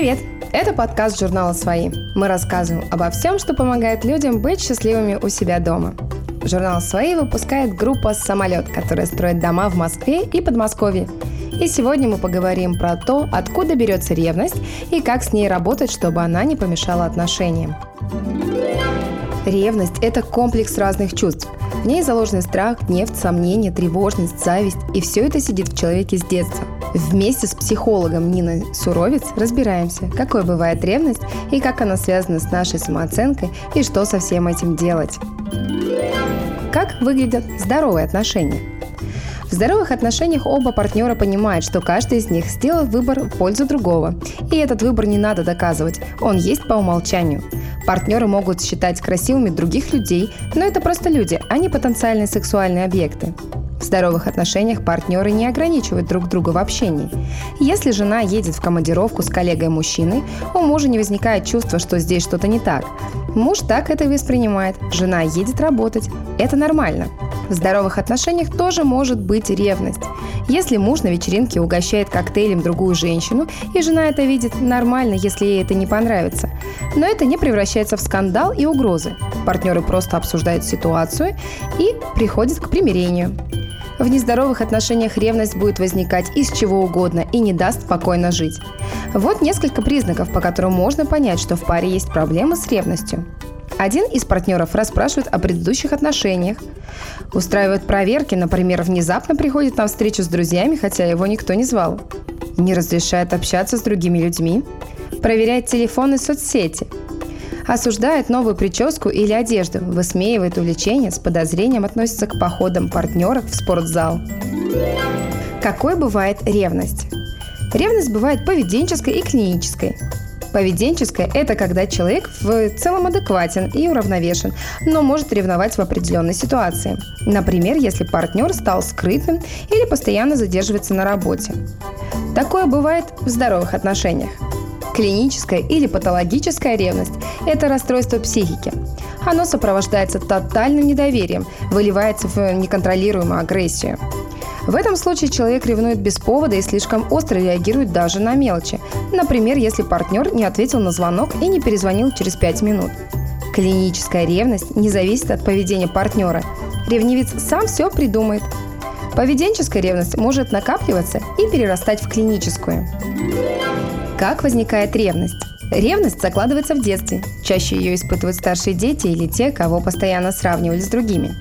Привет! Это подкаст журнала «Свои». Мы рассказываем обо всем, что помогает людям быть счастливыми у себя дома. Журнал «Свои» выпускает группа «Самолет», которая строит дома в Москве и Подмосковье. И сегодня мы поговорим про то, откуда берется ревность и как с ней работать, чтобы она не помешала отношениям. Ревность – это комплекс разных чувств. В ней заложены страх, гнев, сомнение, тревожность, зависть. И все это сидит в человеке с детства. Вместе с психологом Ниной Суровец разбираемся, какой бывает ревность и как она связана с нашей самооценкой и что со всем этим делать. Как выглядят здоровые отношения? В здоровых отношениях оба партнера понимают, что каждый из них сделал выбор в пользу другого. И этот выбор не надо доказывать, он есть по умолчанию. Партнеры могут считать красивыми других людей, но это просто люди, а не потенциальные сексуальные объекты. В здоровых отношениях партнеры не ограничивают друг друга в общении. Если жена едет в командировку с коллегой-мужчиной, у мужа не возникает чувства, что здесь что-то не так. Муж так это воспринимает. Жена едет работать. Это нормально. В здоровых отношениях тоже может быть ревность. Если муж на вечеринке угощает коктейлем другую женщину, и жена это видит, нормально, если ей это не понравится. Но это не превращается в скандал и угрозы. Партнеры просто обсуждают ситуацию и приходят к примирению. В нездоровых отношениях ревность будет возникать из чего угодно и не даст спокойно жить. Вот несколько признаков, по которым можно понять, что в паре есть проблемы с ревностью. Один из партнеров расспрашивает о предыдущих отношениях, устраивает проверки, например, внезапно приходит на встречу с друзьями, хотя его никто не звал, не разрешает общаться с другими людьми, проверяет телефоны и соцсети – осуждает новую прическу или одежду, высмеивает увлечение, с подозрением относится к походам партнеров в спортзал. Какой бывает ревность? Ревность бывает поведенческой и клинической. Поведенческая – это когда человек в целом адекватен и уравновешен, но может ревновать в определенной ситуации. Например, если партнер стал скрытным или постоянно задерживается на работе. Такое бывает в здоровых отношениях. Клиническая или патологическая ревность – это расстройство психики. Оно сопровождается тотальным недоверием, выливается в неконтролируемую агрессию. В этом случае человек ревнует без повода и слишком остро реагирует даже на мелочи. Например, если партнер не ответил на звонок и не перезвонил через 5 минут. Клиническая ревность не зависит от поведения партнера. Ревнивец сам все придумает. Поведенческая ревность может накапливаться и перерастать в клиническую. Как возникает ревность? Ревность закладывается в детстве. Чаще ее испытывают старшие дети или те, кого постоянно сравнивали с другими.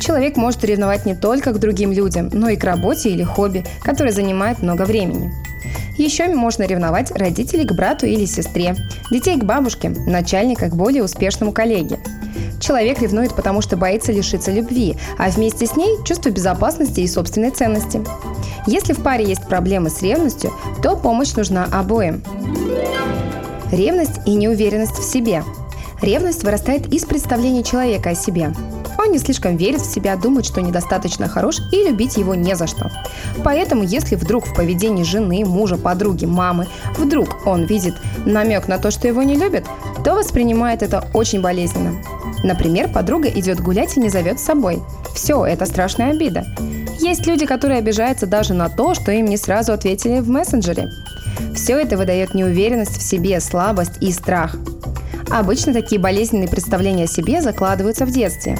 Человек может ревновать не только к другим людям, но и к работе или хобби, которое занимает много времени. Еще можно ревновать родителей к брату или сестре, детей к бабушке, начальника к более успешному коллеге. Человек ревнует, потому что боится лишиться любви, а вместе с ней чувство безопасности и собственной ценности. Если в паре есть проблемы с ревностью, то помощь нужна обоим. Ревность и неуверенность в себе. Ревность вырастает из представления человека о себе. Он не слишком верит в себя, думает, что недостаточно хорош и любить его не за что. Поэтому, если вдруг в поведении жены, мужа, подруги, мамы, вдруг он видит намек на то, что его не любят, то воспринимает это очень болезненно. Например, подруга идет гулять и не зовет с собой. Все, это страшная обида. Есть люди, которые обижаются даже на то, что им не сразу ответили в мессенджере. Все это выдает неуверенность в себе, слабость и страх. Обычно такие болезненные представления о себе закладываются в детстве.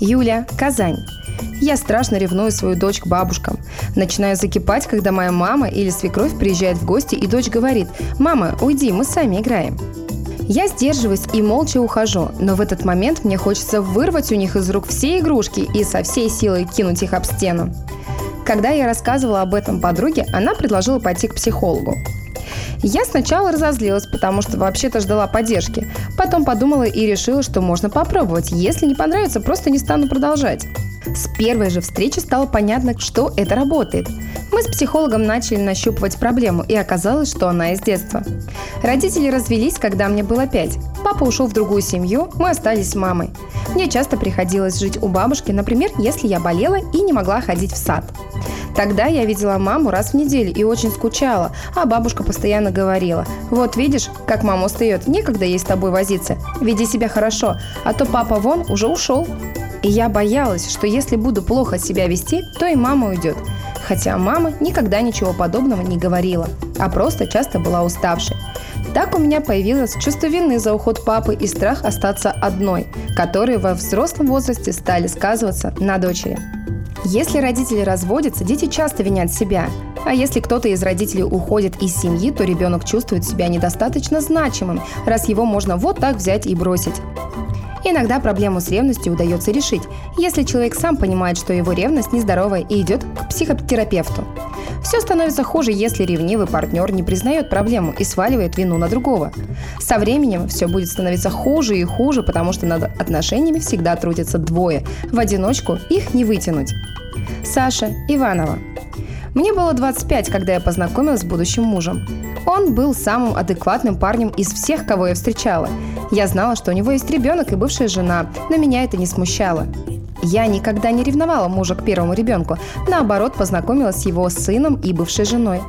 Юля, Казань. Я страшно ревную свою дочь к бабушкам. Начинаю закипать, когда моя мама или свекровь приезжает в гости, и дочь говорит «Мама, уйди, мы сами играем». Я сдерживаюсь и молча ухожу, но в этот момент мне хочется вырвать у них из рук все игрушки и со всей силой кинуть их об стену. Когда я рассказывала об этом подруге, она предложила пойти к психологу. Я сначала разозлилась, потому что вообще-то ждала поддержки. Потом подумала и решила, что можно попробовать. Если не понравится, просто не стану продолжать. С первой же встречи стало понятно, что это работает. Мы с психологом начали нащупывать проблему, и оказалось, что она из детства. Родители развелись, когда мне было пять. Папа ушел в другую семью, мы остались с мамой. Мне часто приходилось жить у бабушки, например, если я болела и не могла ходить в сад. Тогда я видела маму раз в неделю и очень скучала, а бабушка постоянно говорила, вот видишь, как мама устает, некогда ей с тобой возиться, веди себя хорошо, а то папа вон уже ушел. И я боялась, что если буду плохо себя вести, то и мама уйдет. хотя мама никогда ничего подобного не говорила, а просто часто была уставшей. Так у меня появилось чувство вины за уход папы и страх остаться одной, которые во взрослом возрасте стали сказываться на дочери. Если родители разводятся, дети часто винят себя. А если кто-то из родителей уходит из семьи, то ребенок чувствует себя недостаточно значимым, раз его можно вот так взять и бросить. Иногда проблему с ревностью удается решить, если человек сам понимает, что его ревность нездоровая и идет к психотерапевту. Все становится хуже, если ревнивый партнер не признает проблему и сваливает вину на другого. Со временем все будет становиться хуже и хуже, потому что над отношениями всегда трудятся двое. В одиночку их не вытянуть. Саша Иванова. Мне было 25, когда я познакомилась с будущим мужем. Он был самым адекватным парнем из всех, кого я встречала. Я знала, что у него есть ребенок и бывшая жена, но меня это не смущало. Я никогда не ревновала мужа к первому ребенку, наоборот, познакомилась с его сыном и бывшей женой.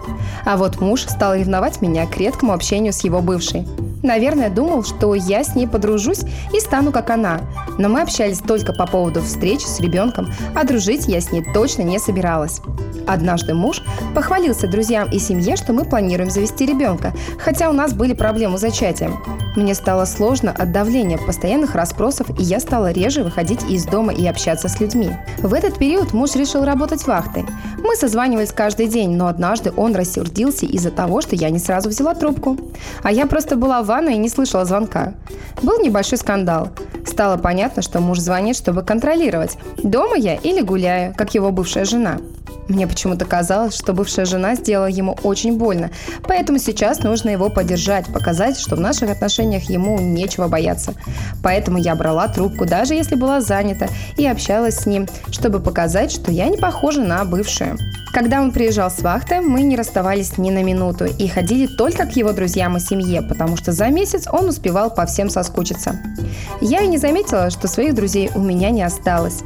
А вот муж стал ревновать меня к редкому общению с его бывшей. Наверное, думал, что я с ней подружусь и стану как она. Но мы общались только по поводу встреч с ребенком, а дружить я с ней точно не собиралась. Однажды муж похвалился друзьям и семье, что мы планируем завести ребенка, хотя у нас были проблемы с зачатием. Мне стало сложно от давления, постоянных расспросов, и я стала реже выходить из дома и общаться с людьми. В этот период муж решил работать вахтой. Мы созванивались каждый день, но однажды он рассердился из-за того, что я не сразу взяла трубку. А я просто была в ванной и не слышала звонка. Был небольшой скандал. Стало понятно, что муж звонит, чтобы контролировать, дома я или гуляю, как его бывшая жена. Мне почему-то казалось, что бывшая жена сделала ему очень больно, поэтому сейчас нужно его поддержать, показать, что в наших отношениях ему нечего бояться. Поэтому я брала трубку, даже если была занята, и общалась с ним, чтобы показать, что я не похожа на бывшую. Когда он приезжал с вахты, мы не расставались ни на минуту и ходили только к его друзьям и семье, потому что за месяц он успевал по всем соскучиться. Я и не заметила, что своих друзей у меня не осталось.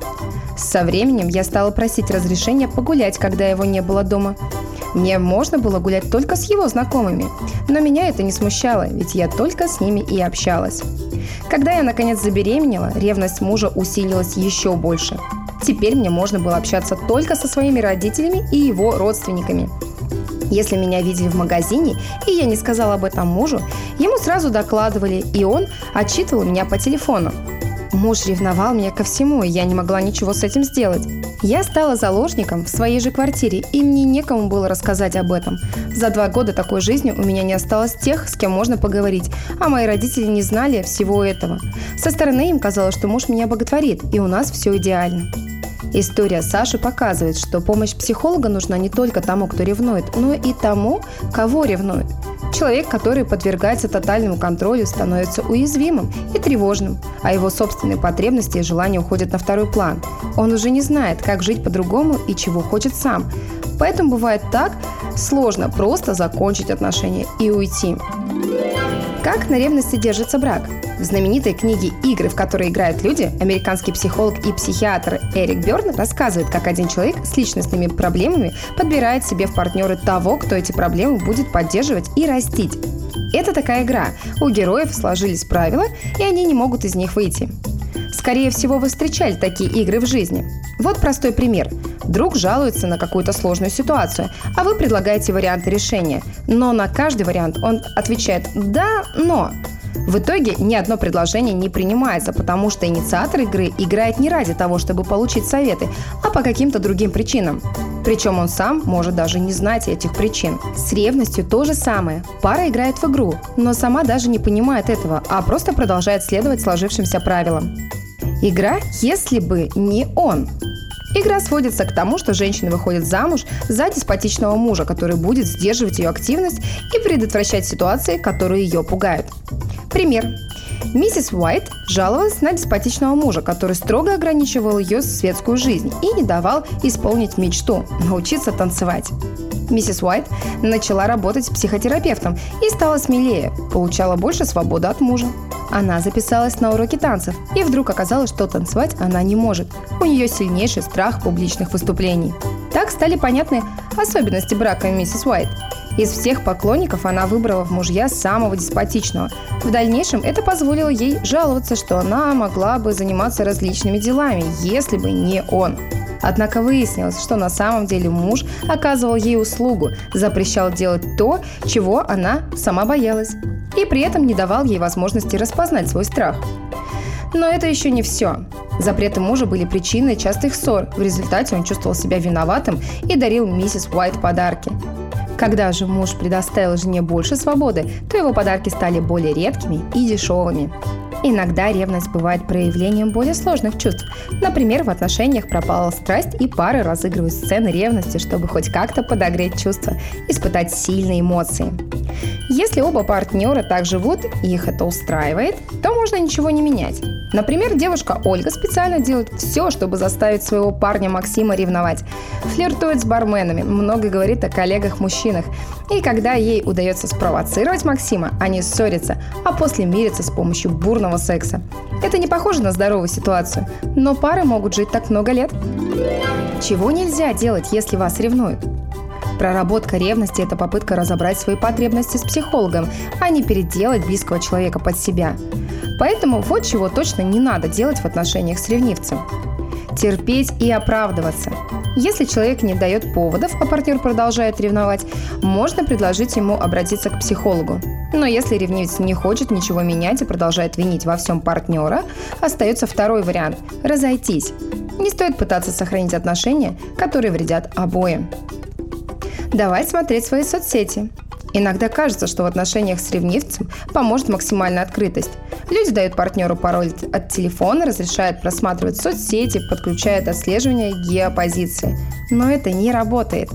Со временем я стала просить разрешения погулять, когда его не было дома. Мне можно было гулять только с его знакомыми, но меня это не смущало, ведь я только с ними и общалась. Когда я наконец забеременела, ревность мужа усилилась еще больше. Теперь мне можно было общаться только со своими родителями и его родственниками. Если меня видели в магазине, и я не сказала об этом мужу, ему сразу докладывали, и он отчитывал меня по телефону. Муж ревновал меня ко всему, и я не могла ничего с этим сделать. Я стала заложником в своей же квартире, и мне некому было рассказать об этом. За два года такой жизни у меня не осталось тех, с кем можно поговорить, а мои родители не знали всего этого. Со стороны им казалось, что муж меня боготворит, и у нас все идеально. История Саши показывает, что помощь психолога нужна не только тому, кто ревнует, но и тому, кого ревнует. Человек, который подвергается тотальному контролю, становится уязвимым и тревожным, а его собственные потребности и желания уходят на второй план. Он уже не знает, как жить по-другому и чего хочет сам. Поэтому бывает так сложно просто закончить отношения и уйти. Как на ревности держится брак? В знаменитой книге «Игры, в которые играют люди» американский психолог и психиатр Эрик Берн рассказывает, как один человек с личностными проблемами подбирает себе в партнеры того, кто эти проблемы будет поддерживать и растить. Это такая игра. У героев сложились правила, и они не могут из них выйти. Скорее всего, вы встречали такие игры в жизни. Вот простой пример. Друг жалуется на какую-то сложную ситуацию, а вы предлагаете варианты решения. Но на каждый вариант он отвечает «да, но». В итоге ни одно предложение не принимается, потому что инициатор игры играет не ради того, чтобы получить советы, а по каким-то другим причинам. Причем он сам может даже не знать этих причин. С ревностью то же самое. Пара играет в игру, но сама даже не понимает этого, а просто продолжает следовать сложившимся правилам. Игра «Если бы не он». Игра сводится к тому, что женщина выходит замуж за деспотичного мужа, который будет сдерживать ее активность и предотвращать ситуации, которые ее пугают. Пример. Миссис Уайт жаловалась на деспотичного мужа, который строго ограничивал ее светскую жизнь и не давал исполнить мечту – научиться танцевать. Миссис Уайт начала работать психотерапевтом и стала смелее, получала больше свободы от мужа. Она записалась на уроки танцев, и вдруг оказалось, что танцевать она не может. У нее сильнейший страх публичных выступлений. Так стали понятны особенности брака миссис Уайт. Из всех поклонников она выбрала в мужья самого деспотичного. В дальнейшем это позволило ей жаловаться, что она могла бы заниматься различными делами, если бы не он. Однако выяснилось, что на самом деле муж оказывал ей услугу, запрещал делать то, чего она сама боялась, и при этом не давал ей возможности распознать свой страх. Но это еще не все. Запреты мужа были причиной частых ссор. В результате он чувствовал себя виноватым и дарил миссис Уайт подарки. Когда же муж предоставил жене больше свободы, то его подарки стали более редкими и дешевыми. Иногда ревность бывает проявлением более сложных чувств. Например, в отношениях пропала страсть, и пары разыгрывают сцены ревности, чтобы хоть как-то подогреть чувства, испытать сильные эмоции. Если оба партнера так живут и их это устраивает, то можно ничего не менять. Например, девушка Ольга специально делает все, чтобы заставить своего парня Максима ревновать. Флиртует с барменами, много говорит о коллегах-мужчинах. И когда ей удается спровоцировать Максима, они ссорятся, а после мирятся с помощью бурного секса. Это не похоже на здоровую ситуацию, но пары могут жить так много лет. Чего нельзя делать, если вас ревнуют? Проработка ревности – это попытка разобрать свои потребности с психологом, а не переделать близкого человека под себя. Поэтому вот чего точно не надо делать в отношениях с ревнивцем. Терпеть и оправдываться. Если человек не дает поводов, а партнер продолжает ревновать, можно предложить ему обратиться к психологу. Но если ревнивец не хочет ничего менять и продолжает винить во всем партнера, остается второй вариант – разойтись. Не стоит пытаться сохранить отношения, которые вредят обоим. Давай смотреть свои соцсети. Иногда кажется, что в отношениях с ревнивцем поможет максимальная открытость. Люди дают партнеру пароль от телефона, разрешают просматривать соцсети, подключают отслеживание геопозиции. Но это не работает.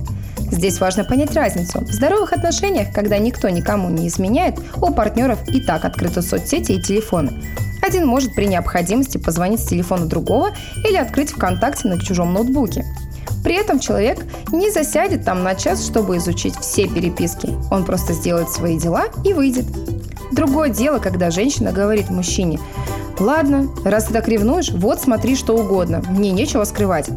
Здесь важно понять разницу. В здоровых отношениях, когда никто никому не изменяет, у партнеров и так открыты соцсети и телефоны. Один может при необходимости позвонить с телефона другого или открыть ВКонтакте на чужом ноутбуке. При этом человек не засядет там на час, чтобы изучить все переписки. Он просто сделает свои дела и выйдет. Другое дело, когда женщина говорит мужчине, «Ладно, раз ты так ревнуешь, вот смотри что угодно, мне нечего скрывать».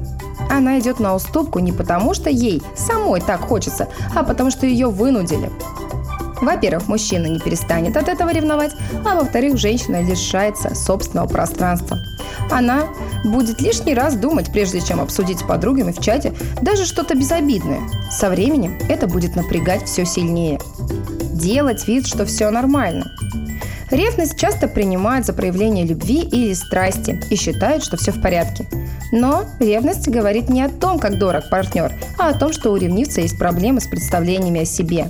Она идет на уступку не потому, что ей самой так хочется, а потому что ее вынудили. Во-первых, мужчина не перестанет от этого ревновать, а во-вторых, женщина лишается собственного пространства. Она будет лишний раз думать, прежде чем обсудить с подругами в чате даже что-то безобидное. Со временем это будет напрягать все сильнее. Делать вид, что все нормально. Ревность часто принимают за проявление любви или страсти и считают, что все в порядке. Но ревность говорит не о том, как дорог партнер, а о том, что у ревнивца есть проблемы с представлениями о себе.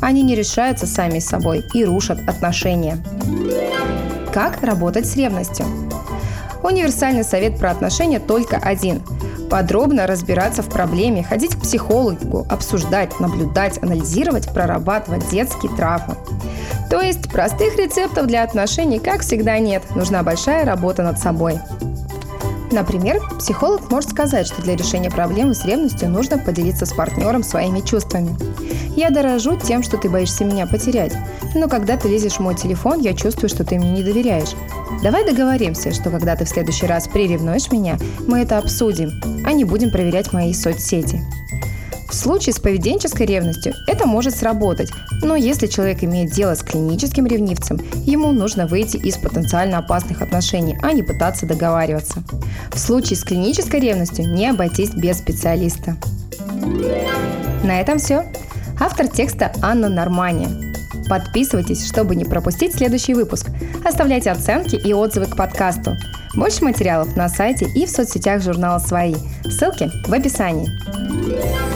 Они не решаются сами собой и рушат отношения. Как работать с ревностью? Универсальный совет про отношения только один – подробно разбираться в проблеме, ходить к психологу, обсуждать, наблюдать, анализировать, прорабатывать детские травмы. То есть простых рецептов для отношений, как всегда, нет. Нужна большая работа над собой. Например, психолог может сказать, что для решения проблемы с ревностью нужно поделиться с партнером своими чувствами. Я дорожу тем, что ты боишься меня потерять, но когда ты лезешь в мой телефон, я чувствую, что ты мне не доверяешь. Давай договоримся, что когда ты в следующий раз приревнуешь меня, мы это обсудим, а не будем проверять мои соцсети. В случае с поведенческой ревностью это может сработать, но если человек имеет дело с клиническим ревнивцем, ему нужно выйти из потенциально опасных отношений, а не пытаться договариваться. В случае с клинической ревностью не обойтись без специалиста. На этом все. Автор текста Анна Нормани. Подписывайтесь, чтобы не пропустить следующий выпуск. Оставляйте оценки и отзывы к подкасту. Больше материалов на сайте и в соцсетях журнала «Свои». Ссылки в описании.